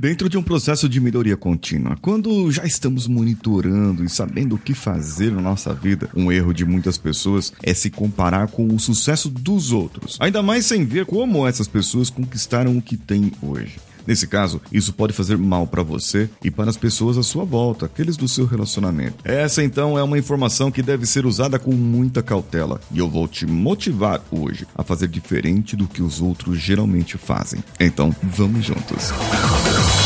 Dentro de um processo de melhoria contínua, quando já estamos monitorando e sabendo o que fazer na nossa vida, um erro de muitas pessoas é se comparar com o sucesso dos outros, ainda mais sem ver como essas pessoas conquistaram o que têm hoje. Nesse caso, isso pode fazer mal para você e para as pessoas à sua volta, aqueles do seu relacionamento. Essa então é uma informação que deve ser usada com muita cautela e eu vou te motivar hoje a fazer diferente do que os outros geralmente fazem. Então, vamos juntos.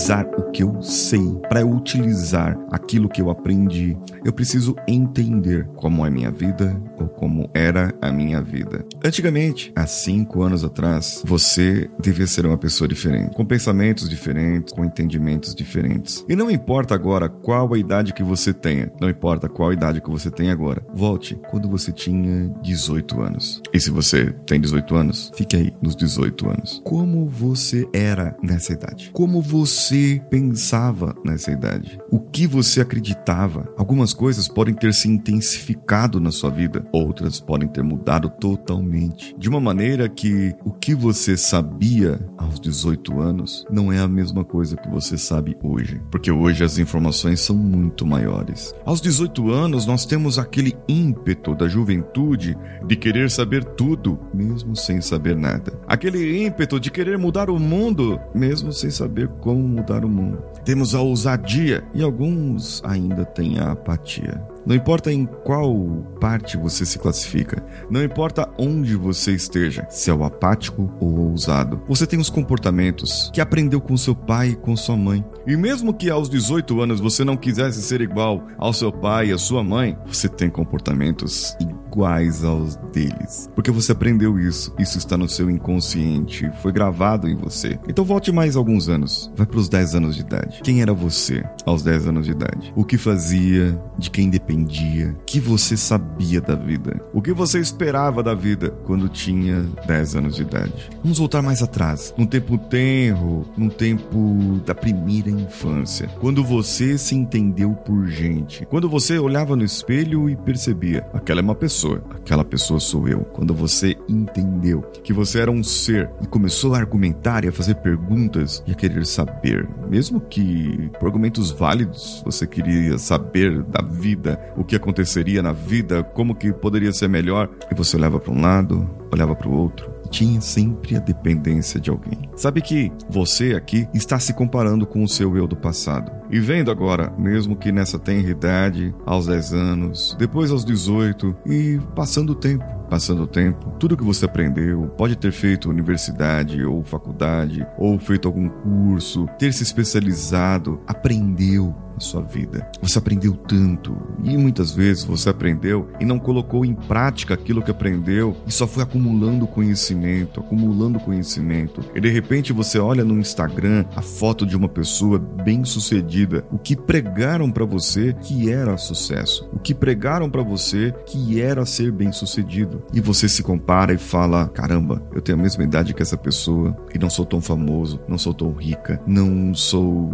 Utilizar o que eu sei, para utilizar aquilo que eu aprendi, eu preciso entender como é minha vida ou como era a minha vida. Antigamente, há cinco anos atrás, você devia ser uma pessoa diferente, com pensamentos diferentes, com entendimentos diferentes. E não importa agora qual a idade que você tenha, não importa qual a idade que você tem agora, volte quando você tinha 18 anos. E se você tem 18 anos, fique aí nos 18 anos. Como você era nessa idade? Como você pensava nessa idade? O que você acreditava? Algumas coisas podem ter se intensificado na sua vida, outras podem ter mudado totalmente. De uma maneira que o que você sabia aos 18 anos não é a mesma coisa que você sabe hoje, porque hoje as informações são muito maiores. Aos 18 anos, nós temos aquele ímpeto da juventude de querer saber tudo, mesmo sem saber nada. Aquele ímpeto de querer mudar o mundo, mesmo sem saber como mudar o mundo. Temos a ousadia e alguns ainda têm a apatia. Não importa em qual parte você se classifica, não importa onde você esteja, se é o apático ou ousado, você tem os comportamentos que aprendeu com seu pai e com sua mãe. E mesmo que aos 18 anos você não quisesse ser igual ao seu pai e à sua mãe, você tem comportamentos iguais aos deles. Porque você aprendeu isso, isso está no seu inconsciente, foi gravado em você. Então volte mais alguns anos, vai para os 10 anos de idade. Quem era você aos 10 anos de idade? O que fazia, de quem dependia, o que você sabia da vida, o que você esperava da vida quando tinha 10 anos de idade. Vamos voltar mais atrás, num tempo tenro, num tempo da primeira infância, quando você se entendeu por gente, quando você olhava no espelho e percebia, aquela é uma pessoa pessoa, aquela pessoa sou eu. Quando você entendeu que você era um ser e começou a argumentar e a fazer perguntas e a querer saber, mesmo que por argumentos válidos, você queria saber da vida, o que aconteceria na vida, como que poderia ser melhor, e você olhava para um lado, olhava para o outro, tinha sempre a dependência de alguém. Sabe que você aqui está se comparando com o seu eu do passado. E vendo agora, mesmo que nessa tenra idade, aos 10 anos, depois aos 18 e passando o tempo, passando o tempo, tudo que você aprendeu, pode ter feito universidade ou faculdade, ou feito algum curso, ter se especializado, aprendeu a sua vida. Você aprendeu tanto e muitas vezes você aprendeu e não colocou em prática aquilo que aprendeu e só foi acumulando conhecimento, acumulando conhecimento. E de repente você olha no Instagram a foto de uma pessoa bem-sucedida, o que pregaram para você que era sucesso, o que pregaram para você que era ser bem-sucedido. E você se compara e fala: "Caramba, eu tenho a mesma idade que essa pessoa e não sou tão famoso, não sou tão rica, não sou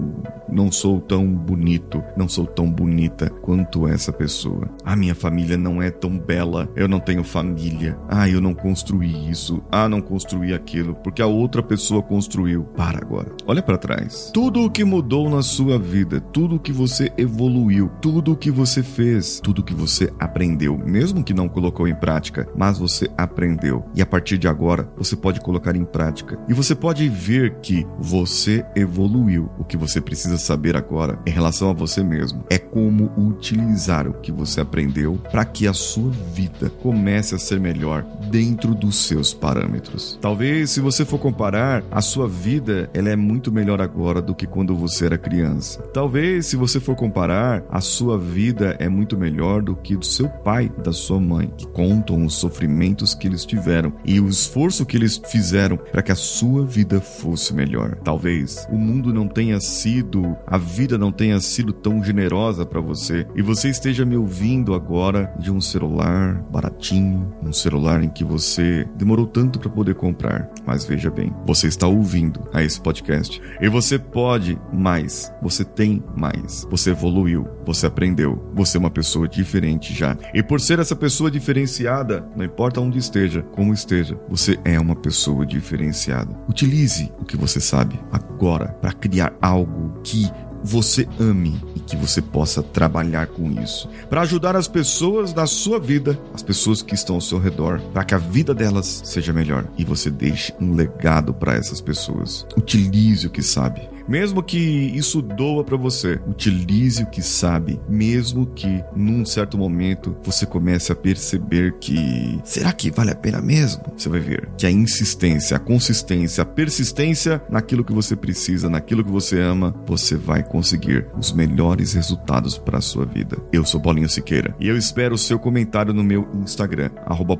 não sou tão bonito não sou tão bonita quanto essa pessoa. A minha família não é tão bela, eu não tenho família. Ah, eu não construí isso. Ah, não construí aquilo, porque a outra pessoa construiu. Para agora. Olha para trás. Tudo o que mudou na sua vida, tudo o que você evoluiu, tudo o que você fez, tudo o que você aprendeu, mesmo que não colocou em prática, mas você aprendeu. E a partir de agora, você pode colocar em prática. E você pode ver que você evoluiu. O que você precisa saber agora em relação a você mesmo. É como utilizar o que você aprendeu para que a sua vida comece a ser melhor dentro dos seus parâmetros. Talvez se você for comparar, a sua vida ela é muito melhor agora do que quando você era criança. Talvez, se você for comparar, a sua vida é muito melhor do que do seu pai, da sua mãe, que contam os sofrimentos que eles tiveram e o esforço que eles fizeram para que a sua vida fosse melhor. Talvez o mundo não tenha sido, a vida não tenha sido tão generosa para você e você esteja me ouvindo agora de um celular baratinho, um celular em que você demorou tanto para poder comprar. Mas veja bem, você está ouvindo a esse podcast e você pode mais, você tem mais, você evoluiu, você aprendeu, você é uma pessoa diferente já. E por ser essa pessoa diferenciada, não importa onde esteja, como esteja, você é uma pessoa diferenciada. Utilize o que você sabe agora para criar algo que você ame e que você possa trabalhar com isso. Para ajudar as pessoas da sua vida, as pessoas que estão ao seu redor, para que a vida delas seja melhor e você deixe um legado para essas pessoas. Utilize o que sabe. Mesmo que isso doa para você, utilize o que sabe, mesmo que num certo momento você comece a perceber que será que vale a pena mesmo? Você vai ver que a insistência, a consistência, a persistência naquilo que você precisa, naquilo que você ama, você vai conseguir os melhores resultados para sua vida. Eu sou Paulinho Siqueira e eu espero o seu comentário no meu Instagram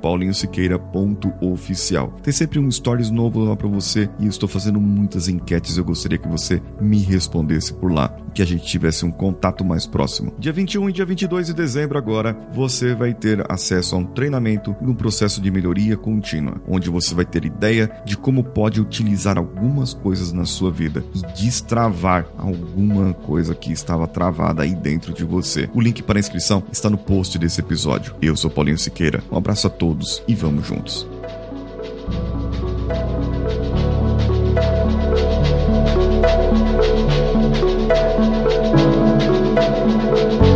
paulinhosiqueira.oficial. Tem sempre um stories novo lá para você e eu estou fazendo muitas enquetes. Eu gostaria que você me respondesse por lá, que a gente tivesse um contato mais próximo. Dia 21 e dia 22 de dezembro agora, você vai ter acesso a um treinamento e um processo de melhoria contínua, onde você vai ter ideia de como pode utilizar algumas coisas na sua vida e destravar alguma coisa que estava travada aí dentro de você. O link para inscrição está no post desse episódio. Eu sou Paulinho Siqueira. Um abraço a todos e vamos juntos. Thank you.